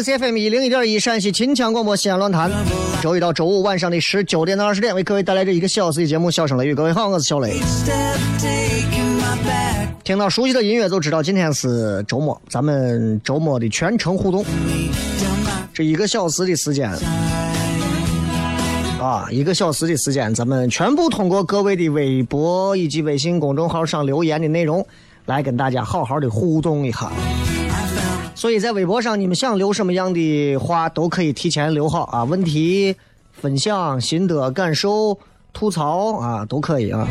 FM 一零一点一陕西秦腔广播西安论坛，周一到周五晚上的十九点到二十点，为各位带来这一个小时的节目《笑声雷雨》。各位好，我是小雷。听到熟悉的音乐就知道今天是周末，咱们周末的全程互动，这一个小时的时间啊，一个小时的时间，咱们全部通过各位的微博以及微信公众号上留言的内容，来跟大家好好的互动一下。所以在微博上，你们想留什么样的话，都可以提前留好啊。问题、分享、心得、感受、吐槽啊，都可以啊。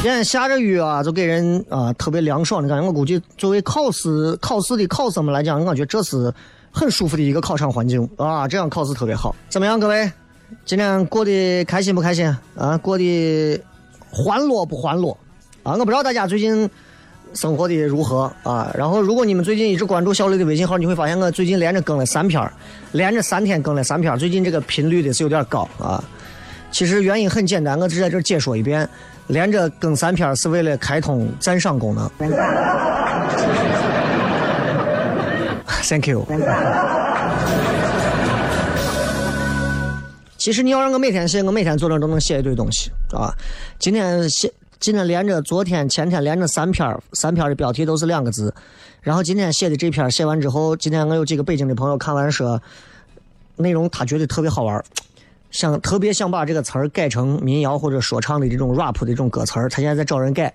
今天下着雨啊，就给人啊特别凉爽的感觉。我估计作为考试考试的考生们来讲，我感觉这是很舒服的一个考场环境啊，这样考试特别好。怎么样，各位？今天过得开心不开心啊？过得？欢乐不欢乐啊！我不知道大家最近生活的如何啊。然后，如果你们最近一直关注小雷的微信号，你会发现我最近连着更了三篇，连着三天更了三篇。最近这个频率的是有点高啊。其实原因很简单，我只在这解说一遍：连着更三篇是为了开通赞赏功能。Thank you。其实你要让我每天写，我每天坐那都能写一堆东西啊。今天写，今天连着昨天、前天连着三篇，三篇的标题都是两个字。然后今天写的这篇写完之后，今天我有几个北京的朋友看完说，内容他觉得特别好玩，想特别想把这个词儿改成民谣或者说唱的这种 rap 的这种歌词儿，他现在在找人改。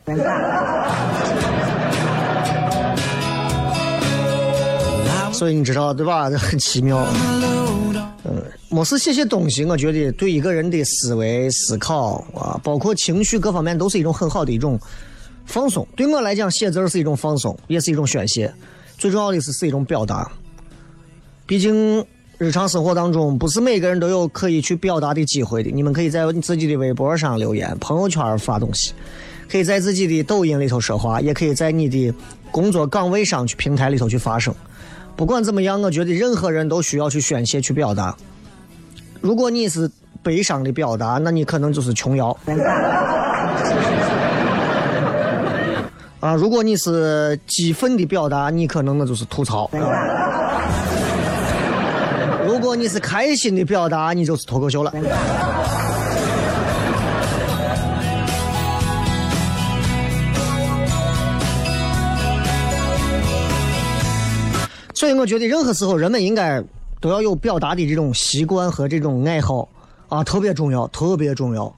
所以你知道对吧？很奇妙。嗯，没事写写东西，我觉得对一个人的思维思考啊，包括情绪各方面，都是一种很好的一种放松。对我来讲，写字是一种放松，也是一种宣泄。最重要的是是一种表达。毕竟日常生活当中，不是每个人都有可以去表达的机会的。你们可以在你自己的微博上留言，朋友圈发东西，可以在自己的抖音里头说话，也可以在你的工作岗位上去平台里头去发声。不管怎么样，我觉得任何人都需要去宣泄、去表达。如果你是悲伤的表达，那你可能就是琼瑶。啊，如果你是激愤的表达，你可能那就是吐槽。如果你是开心的表达，你就是脱口秀了。所以我觉得任何时候人们应该都要有表达的这种习惯和这种爱好啊，特别重要，特别重要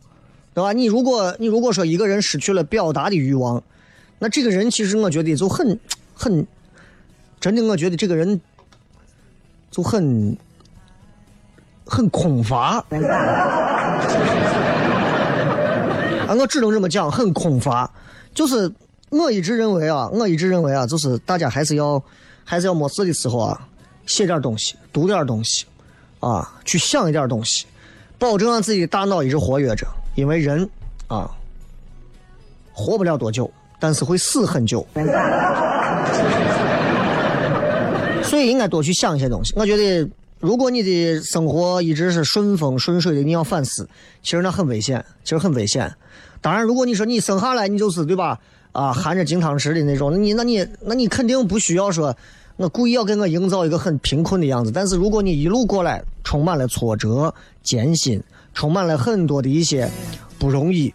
对吧？你如果你如果说一个人失去了表达的欲望，那这个人其实我觉得就很很，真的我觉得这个人就很很空乏。啊，我只能这么讲，很空乏。就是我一直认为啊，我一直认为啊，就是大家还是要还是要没事的时候啊，写点东西，读点东西，啊，去想一点东西，保证让自己大脑一直活跃着。因为人啊，活不了多久，但是会死很久，所以应该多去想一些东西。我觉得，如果你的生活一直是顺风顺水的，你要反思，其实那很危险，其实很危险。当然，如果你说你生下来你就是对吧？啊，含着金汤匙的那种，你那你那你肯定不需要说，我故意要给我营造一个很贫困的样子。但是如果你一路过来充满了挫折、艰辛。充满了很多的一些不容易，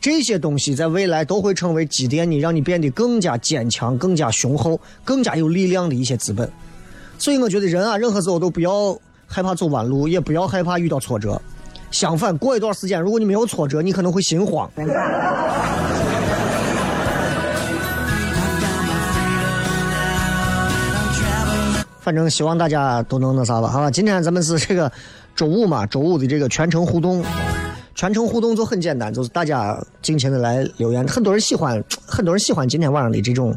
这些东西在未来都会成为积淀你，让你变得更加坚强、更加雄厚、更加有力量的一些资本。所以我觉得人啊，任何时候都不要害怕走弯路，也不要害怕遇到挫折。相反，过一段时间，如果你没有挫折，你可能会心慌。反正希望大家都能那啥吧，好吧？今天咱们是这个周五嘛，周五的这个全程互动，全程互动就很简单，就是大家尽情的来留言。很多人喜欢，很多人喜欢今天晚上的这种，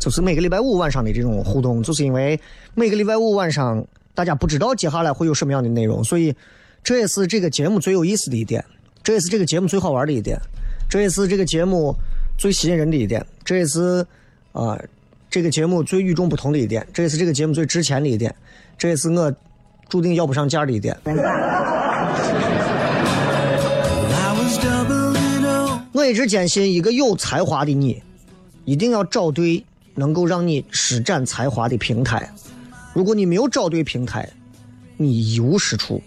就是每个礼拜五晚上的这种互动，就是因为每个礼拜五晚上大家不知道接下来会有什么样的内容，所以这也是这个节目最有意思的一点，这也是这个节目最好玩的一点，这也是这个节目最吸引人的一点，这也是啊。这个节目最与众不同的一点，这也是这个节目最值钱的一点，这也是我注定要不上价的一点。我一直坚信，一个有才华的你，一定要找对能够让你施展才华的平台。如果你没有找对平台，你一无是处，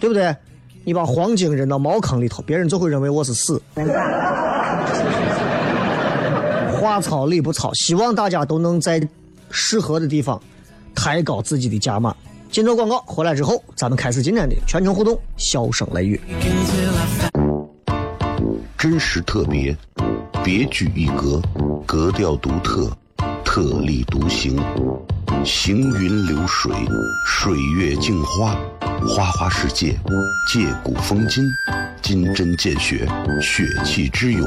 对不对？你把黄金扔到茅坑里头，别人就会认为我是死。话糙理不糙，希望大家都能在适合的地方抬高自己的价码。进入广告回来之后，咱们开始今天的全程互动，笑声雷雨，真实特别，别具一格，格调独特，特立独行，行云流水，水月镜花，花花世界，借古风今。金针见血，血气之勇；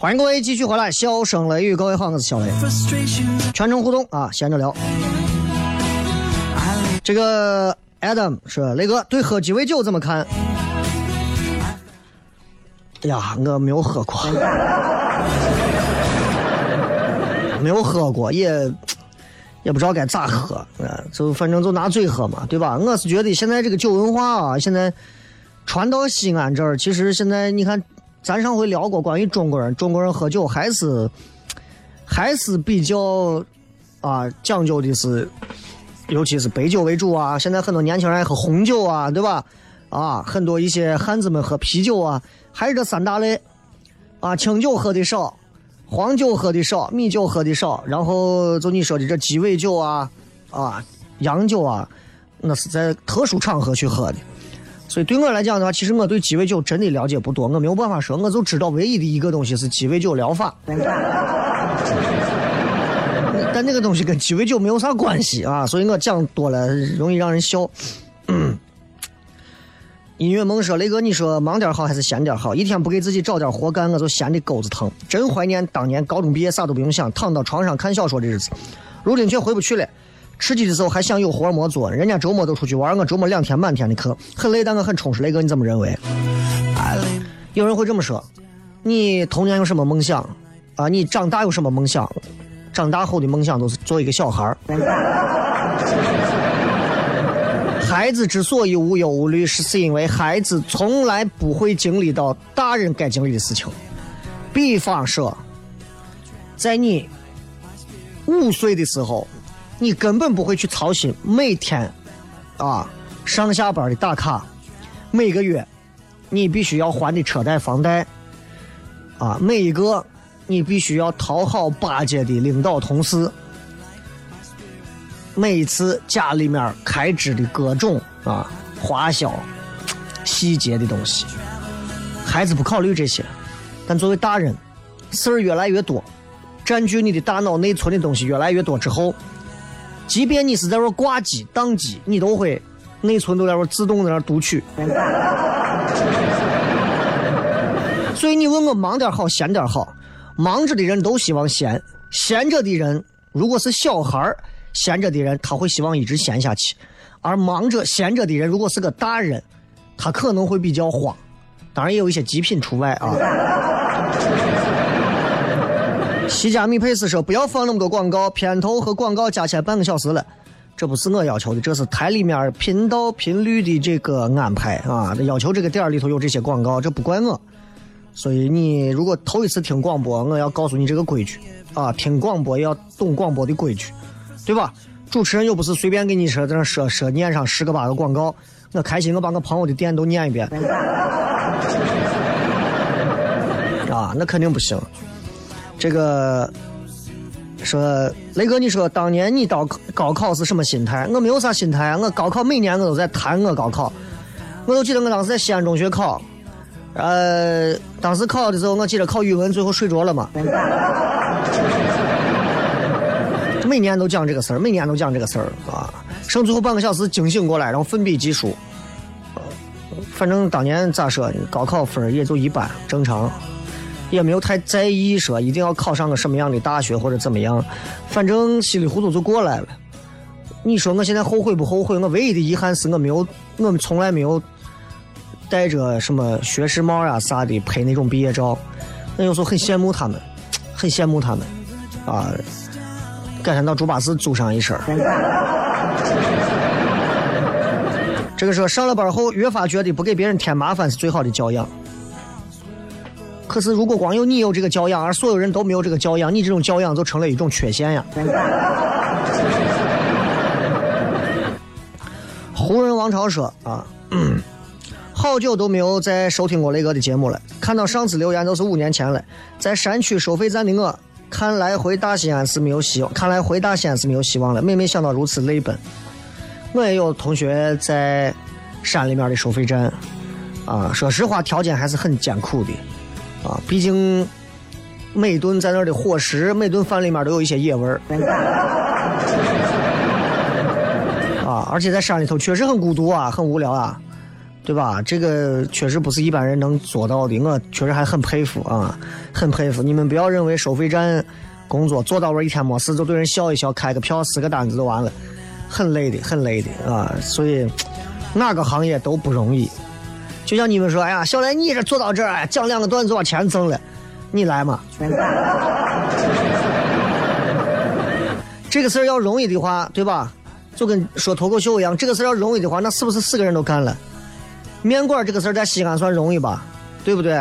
欢迎各位继续回来，笑声雷雨，各位好，我是小雷，全程互动啊，闲着聊。这个 Adam 说：“雷哥对喝鸡尾酒怎么看？”哎呀，我没有喝过，没有喝过，也也不知道该咋喝，啊，就反正就拿嘴喝嘛，对吧？我是觉得现在这个酒文化啊，现在传到西安这儿，其实现在你看。咱上回聊过关于中国人，中国人喝酒还是还是比较啊讲究的是尤其是白酒为主啊。现在很多年轻人爱喝红酒啊，对吧？啊，很多一些汉子们喝啤酒啊，还是这三大类啊，清酒喝的少，黄酒喝的少，米酒喝的少，然后就你说的这鸡尾酒啊，啊，洋酒啊，那是在特殊场合去喝的。所以对我来讲的话，其实我对鸡尾酒真的了解不多，我没有办法说，我就知道唯一的一个东西是鸡尾酒疗法。但那个东西跟鸡尾酒没有啥关系啊，所以我讲多了容易让人笑。音乐梦说：“雷哥，你说忙点好还是闲点好？一天不给自己找点活干，我就闲的钩子疼。真怀念当年高中毕业啥都不用想，躺到床上看小说的日子。如今却回不去了。吃鸡的时候还想有活没做，人家周末都出去玩，我周末两天满天的课，很累，但我很充实。雷哥，你怎么认为？有人会这么说：你童年有什么梦想啊？你长大有什么梦想？长大后的梦想都是做一个小孩儿。”孩子之所以无忧无虑，是是因为孩子从来不会经历到大人该经历的事情。比方说，在你五岁的时候，你根本不会去操心每天啊上下班的打卡，每个月你必须要还的车贷、房贷啊，每一个你必须要讨好巴结的领导、同事。每一次家里面开支的各种啊花销、细节的东西，孩子不考虑这些，但作为大人，事儿越来越多，占据你的大脑内存的东西越来越多之后，即便你是在那挂机、宕机，你都会内存都在那自动在那读取。所以你问我忙点好，闲点好，忙着的人都希望闲，闲着的人如果是小孩儿。闲着的人他会希望一直闲下去，而忙着闲着的人如果是个大人，他可能会比较慌。当然也有一些极品除外啊。西加米佩斯说：“不要放那么多广告，片头和广告加起来半个小时了。”这不是我要求的，这是台里面频道频率的这个安排啊。要求这个点里头有这些广告，这不怪我。所以你如果头一次听广播，我要告诉你这个规矩啊，听广播要懂广播的规矩。对吧？主持人又不是随便给你说在那说说念上十个八个广告，我开心我把我朋友的店都念一遍。啊，那肯定不行。这个说雷哥，你说当年你到高考是什么心态？我没有啥心态，我高考每年我都在谈我高考。我都记得我当时在西安中学考，呃，当时考的时候，我记得考语文最后睡着了嘛。每年都讲这个事儿，每年都讲这个事儿啊！剩最后半个小时惊醒过来，然后奋笔疾书。反正当年咋说，高考分也就一般，正常，也没有太在意说一定要考上个什么样的大学或者怎么样。反正稀里糊涂就过来了。你说我现在后悔不后悔？我唯一的遗憾是我没有，我们从来没有带着什么学士帽啊啥的拍那种毕业照。那有时候很羡慕他们，很羡慕他们啊。改天到猪八戒租上一身这个说上了班后越发觉得不给别人添麻烦是最好的教养。可是如果光有你有这个教养，而所有人都没有这个教养，你这种教养就成了一种缺陷呀。湖人王朝说啊，好久都没有再收听过雷哥的节目了。看到上次留言都是五年前了，在山区收费站的我。看来回大西安是没有希望，看来回大西安是没有希望了。每每想到如此泪奔。我也有同学在山里面的收费站，啊，说实话条件还是很艰苦的，啊，毕竟每顿在那儿的伙食，每顿饭里面都有一些野味儿，啊，而且在山里头确实很孤独啊，很无聊啊。对吧？这个确实不是一般人能做到的，我确实还很佩服啊，很佩服。你们不要认为收费站工作做到位一天没事就对人笑一笑，开个票撕个单子就完了，很累的，很累的啊。所以哪个行业都不容易。就像你们说，哎呀，小雷你这做到这儿，讲两个段子把钱挣了，你来嘛？这个事儿要容易的话，对吧？就跟说脱口秀一样，这个事儿要容易的话，那是不是四个人都干了？面馆这个事儿在西安算容易吧，对不对？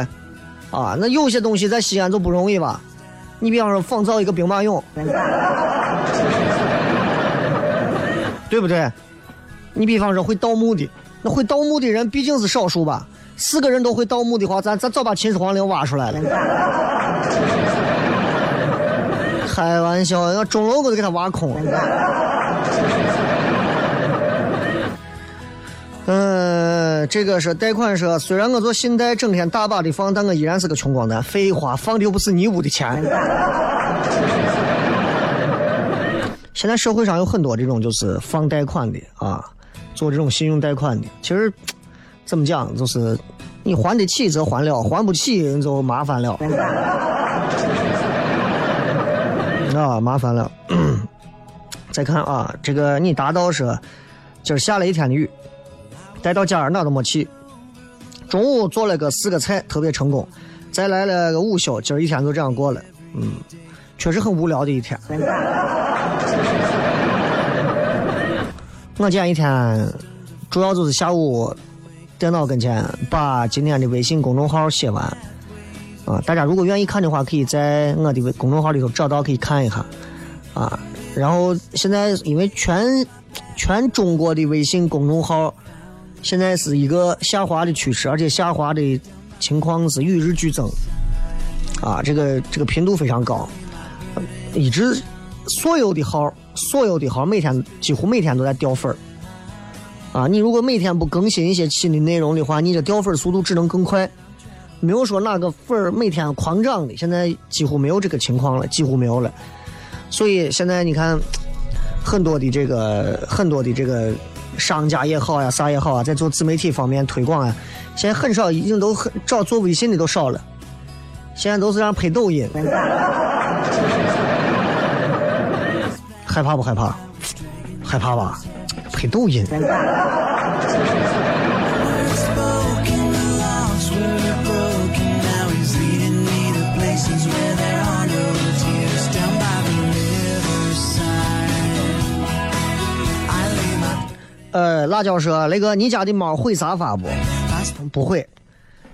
啊，那有些东西在西安就不容易吧？你比方说仿造一个兵马俑，对不对？你比方说会盗墓的，那会盗墓的人毕竟是少数吧？四个人都会盗墓的话，咱咱早把秦始皇陵挖出来了。开玩笑，要钟楼我都给他挖空了。嗯，这个是贷款说，虽然我做信贷整天大把的放，但我依然是个穷光蛋。废话，放的又不是你屋的钱。现在社会上有很多这种就是放贷款的啊，做这种信用贷款的。其实怎么讲，就是你还得起则还了，还不起就麻烦了。啊，麻烦了。再看啊，这个你达到是今儿下了一天的雨。待到家哪都没去，中午做了个四个菜，特别成功。再来了个午休，今儿一天就这样过了。嗯，确实很无聊的一天。我今天一天主要就是下午电脑跟前把今天的微信公众号写完。啊，大家如果愿意看的话，可以在我的微公众号里头找到，可以看一下。啊，然后现在因为全全中国的微信公众号。现在是一个下滑的趋势，而且下滑的情况是与日俱增，啊，这个这个频度非常高，一直所有的号，所有的号每天几乎每天都在掉粉，啊，你如果每天不更新一些新的内容的话，你这掉粉速度只能更快，没有说哪个粉儿每天狂涨的，现在几乎没有这个情况了，几乎没有了，所以现在你看很多的这个很多的这个。商家也好呀，啥也好啊，在做自媒体方面推广啊，现在很少，已经都很找做微信的都少了，现在都是让拍抖音，害怕不害怕？害怕吧？拍抖音。呃，辣椒说：“雷哥，你家的猫会沙发不？不会，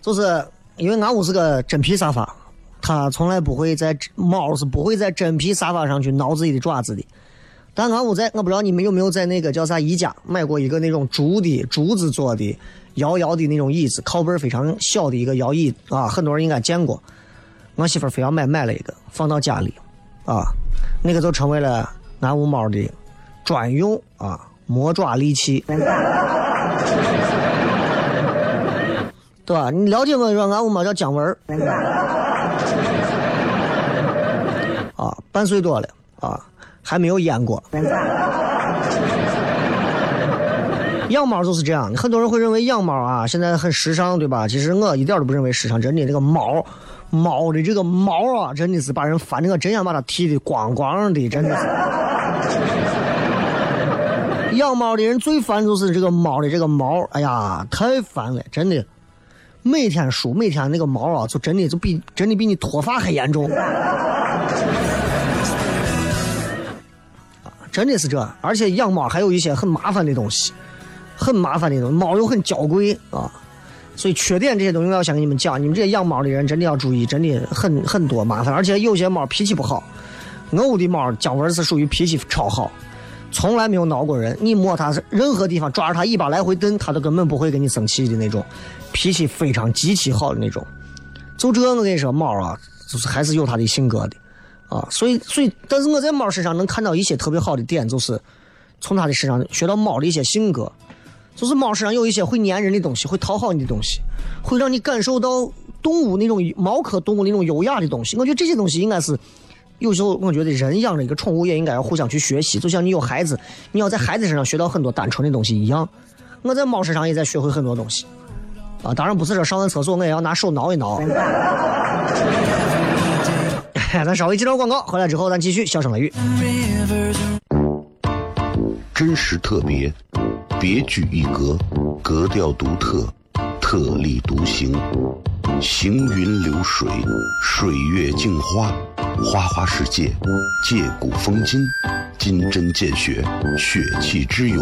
就是因为俺屋是个真皮沙发，它从来不会在猫是不会在真皮沙发上去挠自己的爪子的。但俺屋在，我不知道你们有没有在那个叫啥宜家买过一个那种竹的竹子做的摇摇的那种椅子，靠背非常小的一个摇椅啊，很多人应该见过。我媳妇非要买，买了一个放到家里，啊，那个就成为了俺屋猫的专用啊。”魔爪利器，对吧？你了解我说俺屋猫叫姜文啊，半岁多了啊，还没有阉过。养猫就是这样，很多人会认为养猫啊现在很时尚，对吧？其实我一点都不认为时尚，真的那个猫猫的这个毛啊，真的是把人烦的，我真想把它剃的光光的，真的。养猫的人最烦就是这个猫的这个毛，哎呀，太烦了，真的。每天梳，每天那个毛啊，就真的就比真的比你脱发还严重。真的是这，而且养猫还有一些很麻烦的东西，很麻烦的东西，猫又很娇贵啊，所以缺点这些东西我要先跟你们讲，你们这些养猫的人真的要注意，真的很很多麻烦，而且有些猫脾气不好。我屋的猫姜文是属于脾气超好。从来没有挠过人，你摸它任何地方，抓着它尾巴来回蹬，它都根本不会跟你生气的那种，脾气非常极其好的那种。就这，我跟你说，猫啊，就是还是有它的性格的，啊，所以，所以，但是我在猫身上能看到一些特别好的点，就是从它的身上学到猫的一些性格，就是猫身上有一些会粘人的东西，会讨好你的东西，会让你感受到动物那种猫科动物那种优雅的东西。我觉得这些东西应该是。有时候我觉得人养了一个宠物也应该要互相去学习，就像你有孩子，你要在孩子身上学到很多单纯的东西一样。我在猫身上也在学会很多东西，啊，当然不是说上完厕所我也要拿手挠一挠。咱稍微接段广告，回来之后咱继续笑声雷雨。真实特别，别具一格，格调独特，特立独行，行云流水，水月镜花。花花世界，借古风今，金针见血，血气之勇，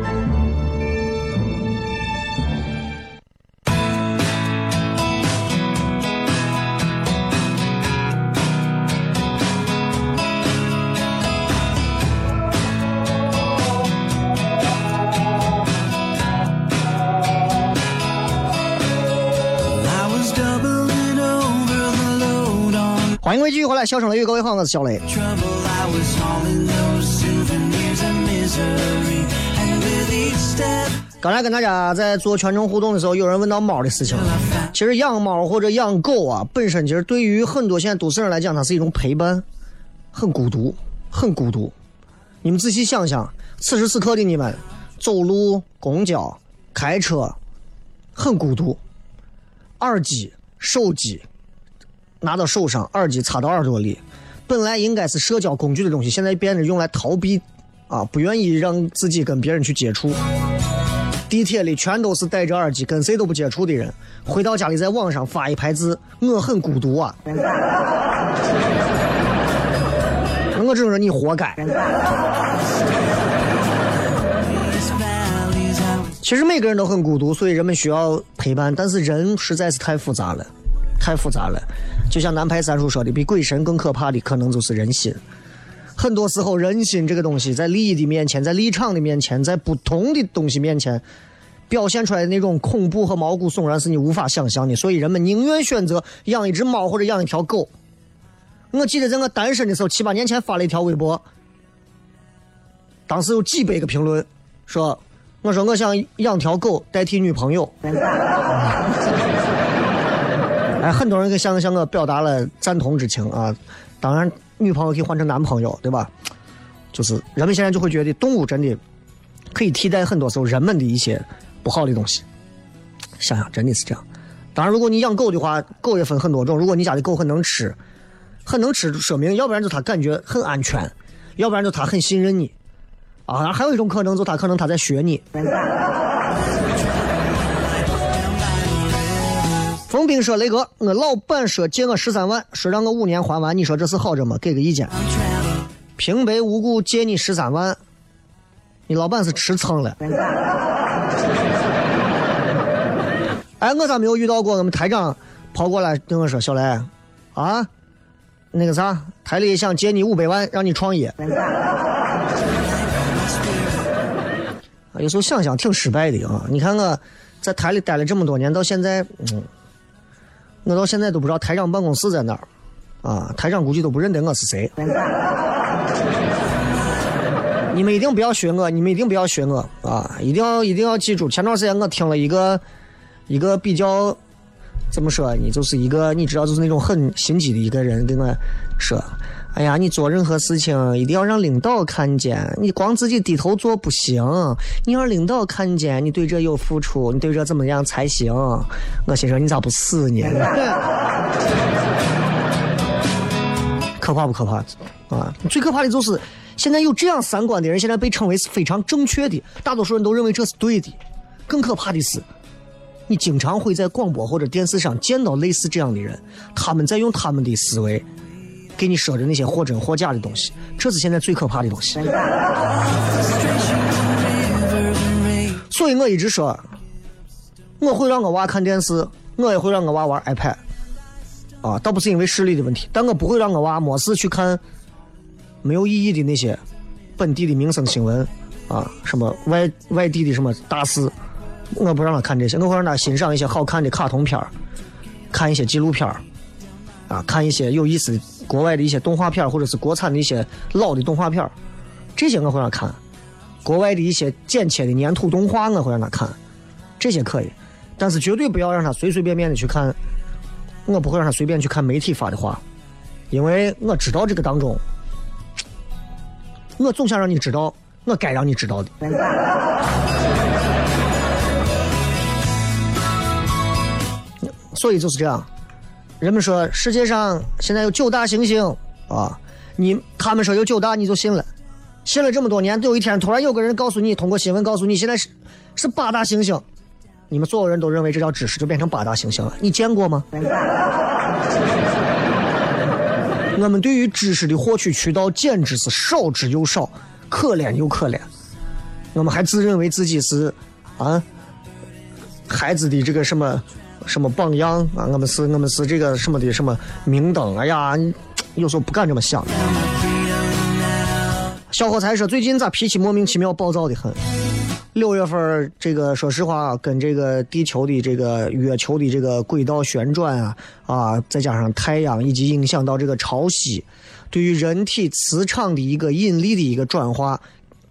欢迎各位继续回来，笑声雷雨，各位好，我是小雷。刚才跟大家在做全程互动的时候，有人问到猫的事情。其实养猫或者养狗啊，本身其实对于很多现在都市人来讲，它是一种陪伴，很孤独，很孤独。你们仔细想想，此时此刻的你们，走路、公交、开车，很孤独。耳机、手机。拿到手上，耳机插到耳朵里，本来应该是社交工具的东西，现在变得用来逃避，啊，不愿意让自己跟别人去接触。地铁里全都是戴着耳机，跟谁都不接触的人。回到家里，在网上发一排字，我很孤独啊。我只能说你活该。其实每个人都很孤独，所以人们需要陪伴，但是人实在是太复杂了。太复杂了，就像南派三叔说的，比鬼神更可怕的可能就是人心。很多时候，人心这个东西，在利益的面前，在立场的面前，在不同的东西面前，表现出来的那种恐怖和毛骨悚然，是你无法想象的。所以，人们宁愿选择养一只猫或者养一条狗。我记得在我单身的时候，七八年前发了一条微博，当时有几百个评论，说我说我想养条狗代替女朋友。哎，很多人给向向我表达了赞同之情啊！当然，女朋友可以换成男朋友，对吧？就是人们现在就会觉得动物真的可以替代很多时候人们的一些不好的东西。想想真的是这样。当然，如果你养狗的话，狗也分很多种。如果你家的狗很能吃，很能吃，说明要不然就它感觉很安全，要不然就它很信任你。啊，还有一种可能，就它可能它在学你。冯斌说：“雷哥，我老板说借我十三万，说让我五年还完，你说这是好着吗？给个意见。平白无故借你十三万，你老板是吃蹭了。哎，我咋没有遇到过？我们台长跑过来跟我说：小雷，啊，那个啥，台里想借你五百万，让你创业。有时候想想挺失败的啊！你看我在台里待了这么多年，到现在，嗯。”我到现在都不知道台长办公室在哪儿，啊，台长估计都不认得我是谁。你们一定不要学我，你们一定不要学我啊！一定要一定要记住，前段时间我听了一个一个比较怎么说呢，就是一个你知道，就是那种很心机的一个人跟我说。哎呀，你做任何事情一定要让领导看见，你光自己低头做不行，你要领导看见你对这有付出，你对这怎么样才行？我心说你咋不死呢？可怕不可怕？啊，最可怕的就是现在有这样三观的人，现在被称为是非常正确的，大多数人都认为这是对的。更可怕的是，你经常会在广播或者电视上见到类似这样的人，他们在用他们的思维。给你说的那些或真或假的东西，这是现在最可怕的东西。所以我一直说，我会让我娃看电视，我也会让我娃玩 iPad，啊，倒不是因为视力的问题，但我不会让我娃没事去看没有意义的那些本地的民生新闻，啊，什么外外地的什么大事，我不让他看这些，我会让他欣赏一些好看的卡通片。看一些纪录片，啊，看一些有意思国外的一些动画片或者是国产的一些老的动画片这些我会让他看。国外的一些剪切的粘土动画我会让他看，这些可以，但是绝对不要让他随随便便的去看。我不会让他随便去看媒体发的话，因为我知道这个当中，我总想让你知道我该让你知道的。所以就是这样，人们说世界上现在有九大行星啊，你他们说有九大你就信了，信了这么多年，有一天突然有个人告诉你，通过新闻告诉你现在是是八大行星。你们所有人都认为这叫知识，就变成八大行星了。你见过吗？我们对于知识的获取渠道简直是少之又少，可怜又可怜。我们还自认为自己是啊孩子的这个什么什么榜样啊，我们是我们是这个什么的什么明灯。哎呀，有时候不敢这么想。小伙才说最近咋脾气莫名其妙暴躁的很。六月份，这个说实话，跟这个地球的这个月球的这个轨道旋转啊啊，再加上太阳，以及影响到这个潮汐，对于人体磁场的一个引力的一个转化，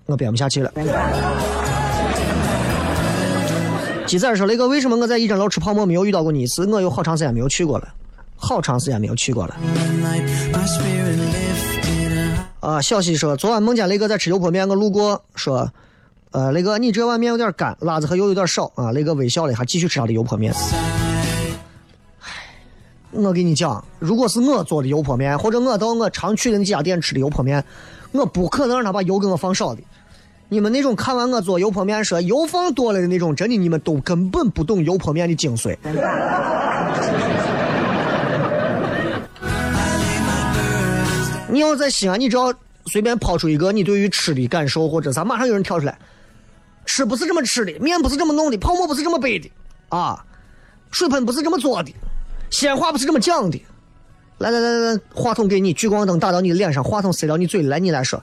我编不下去了。鸡仔说：“雷哥，为什么我在一整楼吃泡馍没有遇到过你一次？我有好长时间没有去过了，好长时间没有去过了。”啊，小西说：“昨晚梦见雷哥在吃油泼面，我路过说。”呃，雷哥，你这碗面有点干，辣子和油有点少啊。雷哥微笑了一下，继续吃他的油泼面。我跟你讲，如果是我做的油泼面，或者我到我常去的那几家店吃的油泼面，我不可能让他把油给我放少的。你们那种看完我做油泼面说油放多了的那种，真的你们都根本不懂油泼面的精髓。你要在西安，你只要随便抛出一个你对于吃的感受或者啥，马上有人跳出来。吃不是这么吃的，面不是这么弄的，泡沫不是这么背的，啊，水盆不是这么做的，鲜花不是这么讲的。来来来来来，话筒给你，聚光灯打到你脸上，话筒塞到你嘴里，来你来说，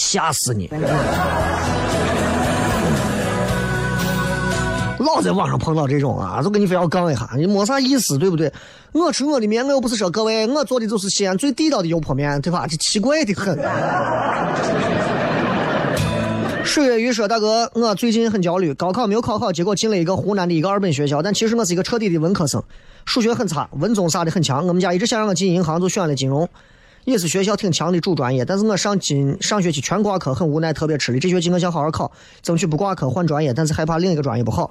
吓死你！老在网上碰到这种啊，就跟你非要杠一下，你没啥意思，对不对？我吃我的面，我又不是说各位，我做的就是西安最地道的油泼面，对吧？这奇怪的很。水月鱼说：“大哥，我最近很焦虑，高考没有考好，结果进了一个湖南的一个二本学校，但其实我是一个彻底的文科生，数学很差，文综啥的很强。我们家一直想让我进银行，就选了金融。”也是学校挺强的主专业，但是我上今上学期全挂科，很无奈，特别吃力。这学期我想好好考，争取不挂科换专业，但是害怕另一个专业不好。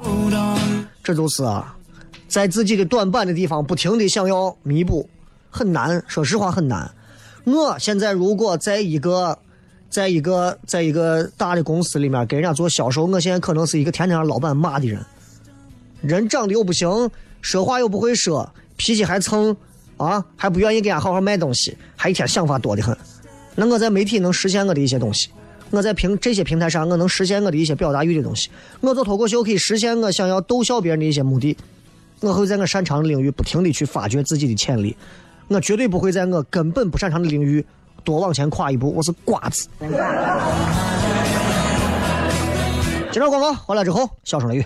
这就是啊，在自己的短板的地方不停的想要弥补，很难。说实话很难。我现在如果在一个，在一个，在一个大的公司里面给人家做销售，我现在可能是一个天天让老板骂的人，人长得又不行，说话又不会说，脾气还蹭。啊，还不愿意给俺好好卖东西，还一天想法多的很。那我在媒体能实现我的一些东西，我在平这些平台上我能实现我的一些表达欲的东西。我做脱口秀可以实现我想要逗笑别人的一些目的。我会在我擅长的领域不停的去发掘自己的潜力。我绝对不会在我根本不擅长的领域多往前跨一步。我是瓜子。接着广告，回来之后笑声雷雨。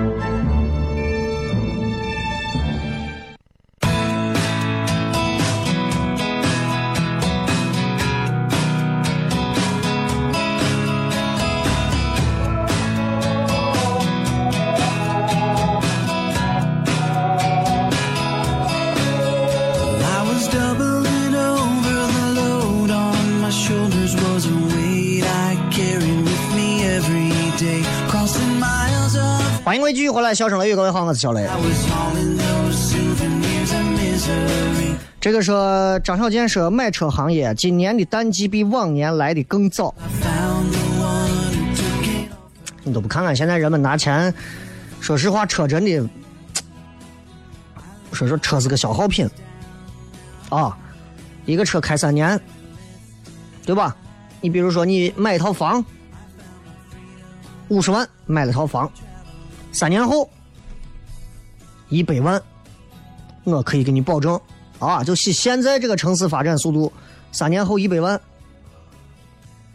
位继续回来，笑声雷雨，各位好，我是小雷。这个说张小健说，买车行业今年的淡季比往年来的更早。你都不看看现在人们拿钱，说实话，车真的，说说车是个消耗品啊，一个车开三年，对吧？你比如说你买一套房，五十万买了套房。三年后，一百万，我可以给你保证，啊，就现现在这个城市发展速度，三年后一百万，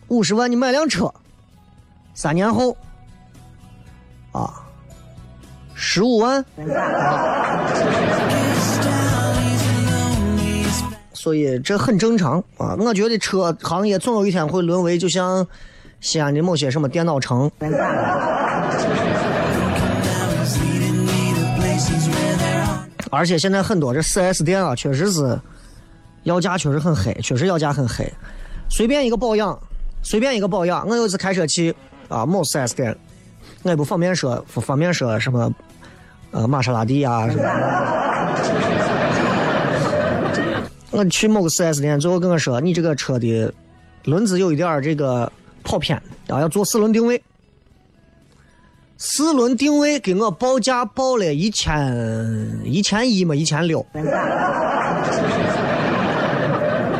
五十万你买辆车，三年后，啊，十五万，所以这很正常啊。我觉得车行业总有一天会沦为就像西安的某些什么电脑城。而且现在很多这 4S 店啊，确实是要价确实很黑，确实要价很黑。随便一个保养，随便一个保养，我有一次开车去啊某 4S 店，我也不方便说，不方便说什么呃玛莎拉蒂啊什么。我去某个 4S 店，最后跟我说，你这个车的轮子有一点这个跑偏，啊要做四轮定位。四轮定位给我报价报了一千一千一嘛，一千六。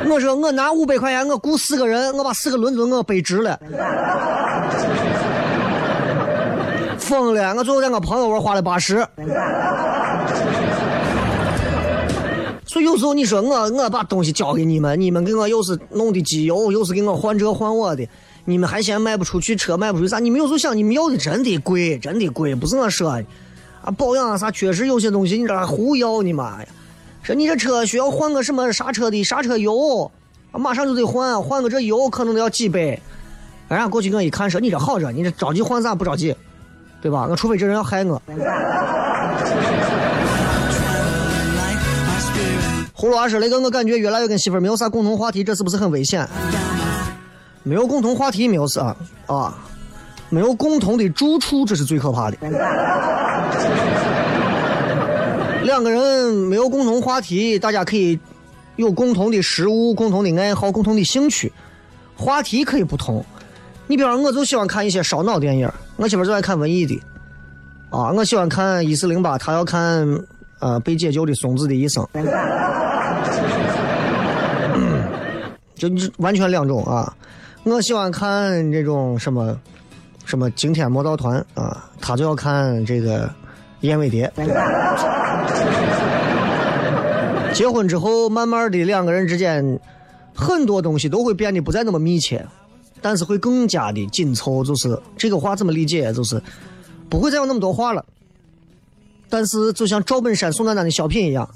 我说我拿五百块钱，我雇四个人，我把四个轮子我背直了。疯了！我最后在我朋友那花了八十。所以有时候你说我我把东西交给你们，你们给我又是弄的机油，又是给我换这换我的。你们还嫌卖不出去车，卖不出去啥？你们有时候想，你们要的真的贵，真的贵，不是我说的。啊，保养啊啥，确实有些东西你这胡要你妈呀！说你这车需要换个什么刹车的刹车油，啊，马上就得换，换个这油可能都要几百。人家过去我一看说你这好着，你这着急换啥不着急，对吧？我除非这人要害我。葫芦娃说：“雷哥，我感觉越来越跟媳妇没有啥共同话题，这是不是很危险？”没有共同话题没有事啊啊，没有共同的住处，这是最可怕的。两个人没有共同话题，大家可以有共同的食物、共同的爱好、共同的兴趣，话题可以不同。你比方我就喜欢看一些烧脑电影，我媳妇就爱看文艺的啊，我喜欢看一四零八，她要看呃被解救的松子的一生，就完全两种啊。我喜欢看这种什么什么惊天魔盗团啊，他就要看这个燕尾蝶。结婚之后，慢慢的两个人之间很多东西都会变得不再那么密切，但是会更加的紧凑。就是这个话怎么理解？就是不会再有那么多话了。但是就像赵本山、宋丹丹的小品一样，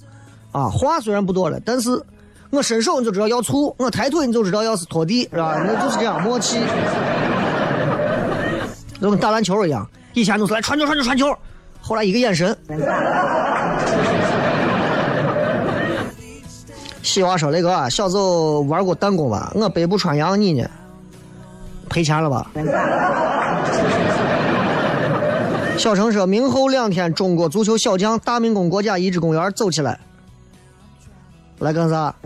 啊，话虽然不多了，但是。我伸手你就知道要醋，我抬腿你就知道要是拖地，是吧？那就是这样默契，就跟打篮球一样。以前都是来传球传球传球，后来一个眼神。西娃说：“雷哥，小时候玩过弹弓吧？我北部穿杨，你呢？赔钱了吧？”小程说明后两天，中国足球小将大明宫国家遗址公园走起来。来干啥？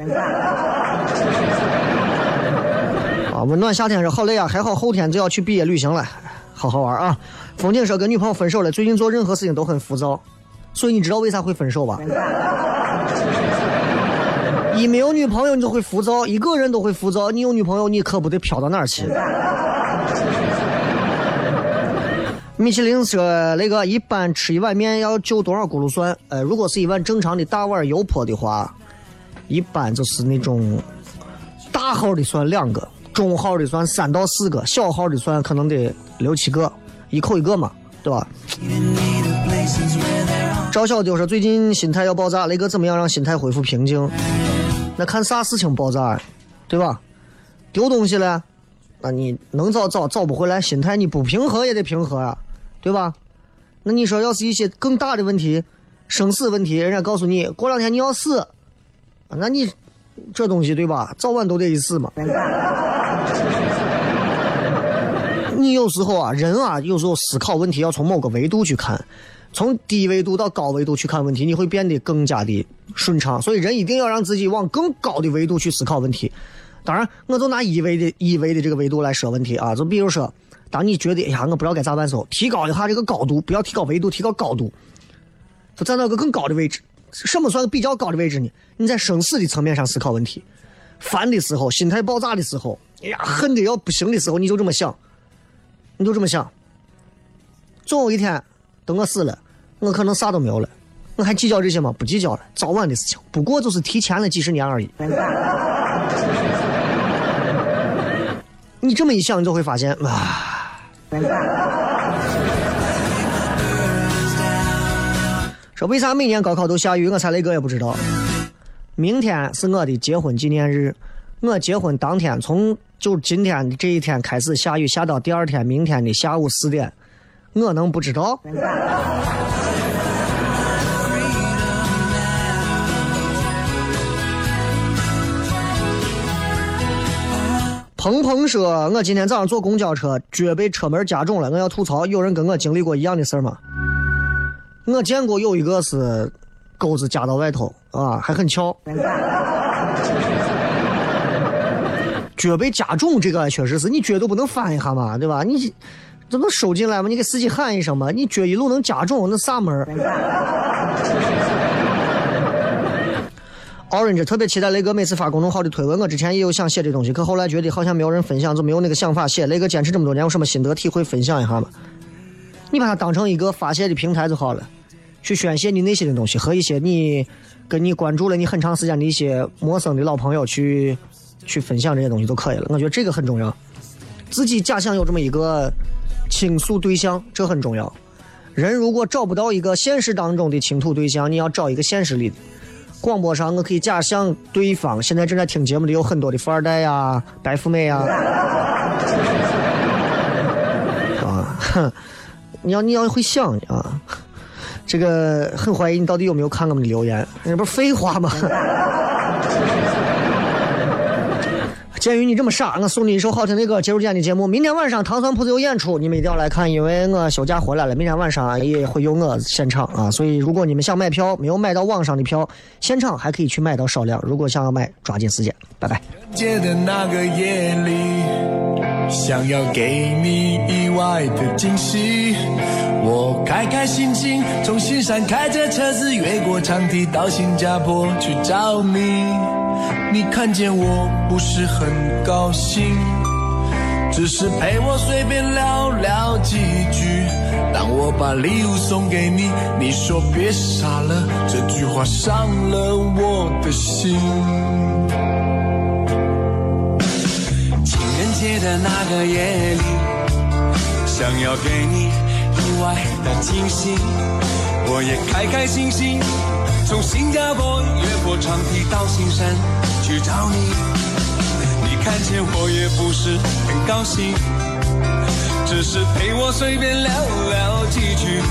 啊，温暖夏天是好累啊，还好后天就要去毕业旅行了，好好玩啊！风景说跟女朋友分手了，最近做任何事情都很浮躁，所以你知道为啥会分手吧？一没有女朋友你就会浮躁，一个人都会浮躁，你有女朋友你可不得飘到哪儿去？米其林说那个一般吃一碗面要就多少轱辘蒜？呃，如果是一碗正常的大碗油泼的话，一般就是那种大号的算两个，中号的算三到四个，小号的算可能得六七个，一口一个嘛，对吧？赵小丢说最近心态要爆炸，雷哥怎么样让心态恢复平静？那看啥事情爆炸，对吧？丢东西了，那你能找找找不回来，心态你不平和也得平和啊。对吧？那你说，要是一些更大的问题，生死问题，人家告诉你过两天你要死，那你这东西对吧？早晚都得一死嘛。你有时候啊，人啊，有时候思考问题要从某个维度去看，从低维度到高维度去看问题，你会变得更加的顺畅。所以，人一定要让自己往更高的维度去思考问题。当然，我就拿一维的一维的这个维度来说问题啊，就比如说。当你觉得哎呀，我不知道该咋办时候，提高一下这个高度，不要提高维度，提高高度，就站到个更高的位置。什么算比较高的位置呢？你在生死的层面上思考问题，烦的时候，心态爆炸的时候，哎呀，恨的要不行的时候，你就这么想，你就这么想。总有一天，等我死了，我可能啥都没有了，我还计较这些吗？不计较了，早晚的事情，不过就是提前了几十年而已。你这么一想，你就会发现啊。为啥每年高考都下雨？我猜雷哥也不知道。明天是我的结婚纪念日，我结婚当天从就今天这一天开始下雨，下到第二天明天的下午四点，我能不知道？鹏鹏说：“我今天早上坐公交车，脚被车门夹肿了。我要吐槽，有人跟我经历过一样的事吗？我见过有一个是钩子夹到外头啊，还很翘。脚被夹中，这个确实是你脚都不能翻一下嘛，对吧？你这能收进来吗？你给司机喊一声嘛。你脚一路能夹中，那啥门儿？” Orange 特别期待雷哥每次发公众号的推文，我之前也有想写的东西，可后来觉得好像没有人分享，就没有那个想法写。雷哥坚持这么多年，有什么心得体会分享一下吗？你把它当成一个发泄的平台就好了，去宣泄你内心的东西，和一些你跟你关注了你很长时间的一些陌生的老朋友去去分享这些东西就可以了。我觉得这个很重要，自己假想有这么一个倾诉对象，这很重要。人如果找不到一个现实当中的倾吐对象，你要找一个现实里的。广播上，我可以假想对方现在正在听节目的有很多的富二代呀、白富美呀。啊，哼，你要你要会想啊，这个很怀疑你到底有没有看我们的留言，这不是废话吗？鉴于你这么傻，我送你一首好听的歌结束今天的节目。明天晚上糖酸铺子有演出，你们一定要来看，因为我休假回来了。明天晚上也会有我现场啊，所以如果你们想买票，没有买到网上的票，现场还可以去买到少量。如果想要买，抓紧时间，拜拜。想要给你意外的惊喜，我开开心心从新山开着车子越过长堤到新加坡去找你。你看见我不是很高兴，只是陪我随便聊聊几句。当我把礼物送给你，你说别傻了，这句话伤了我的心。情人节的那个夜里，想要给你外的惊喜，我也开开心心从新加坡越过长堤到新山去找你。你看见我也不是很高兴，只是陪我随便聊聊几句。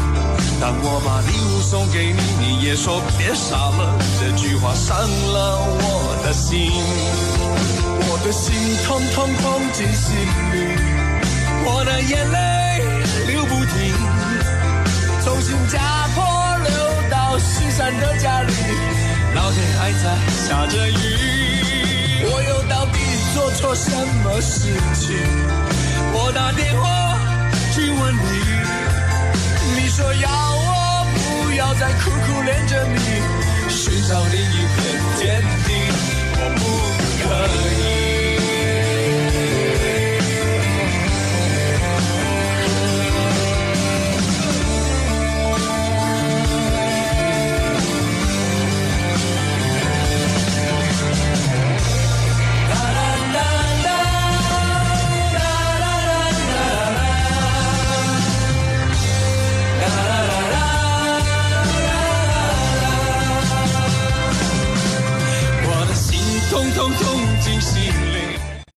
当我把礼物送给你，你也说别傻了，这句话伤了我的心。我的心痛痛痛进心里，我的眼泪流不停，从新加坡流到西山的家里，老天还在下着雨，我又到底做错什么事情？我打电话去问你，你说要我不要再苦苦恋着你，寻找另一片天地，我不可以。